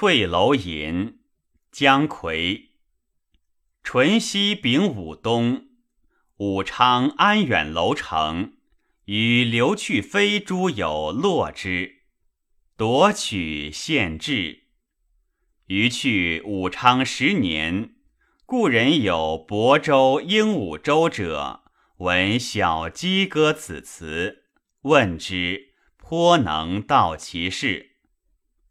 翠楼吟，姜夔。淳熙丙午冬，武昌安远楼城与刘去非诸友落之，夺取县志。余去武昌十年，故人有亳州鹦鹉洲者，闻小鸡歌此词，问之，颇能道其事。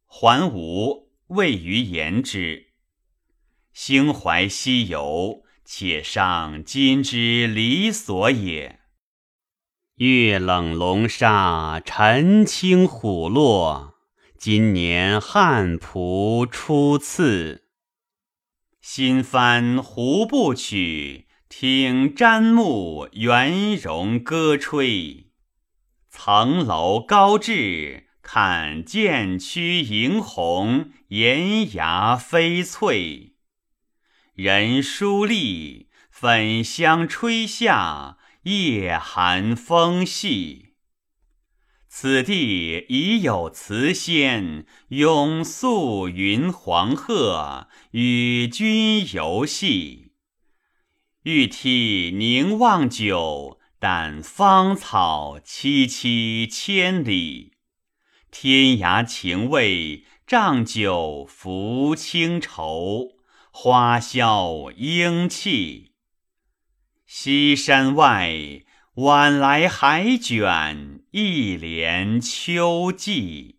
还吴，谓于言之。兴怀西游，且上今之理所也。月冷龙沙，晨清虎落。今年汉仆初次。新翻胡部曲，听瞻目圆融歌吹。层楼高至。看剑曲迎红，岩崖飞翠。人疏立，粉香吹下，夜寒风细。此地已有词仙，拥宿云黄鹤，与君游戏。欲涕凝望久，但芳草萋萋千里。天涯情味，帐酒浮清愁，花销英气。西山外，晚来海卷，一帘秋寂。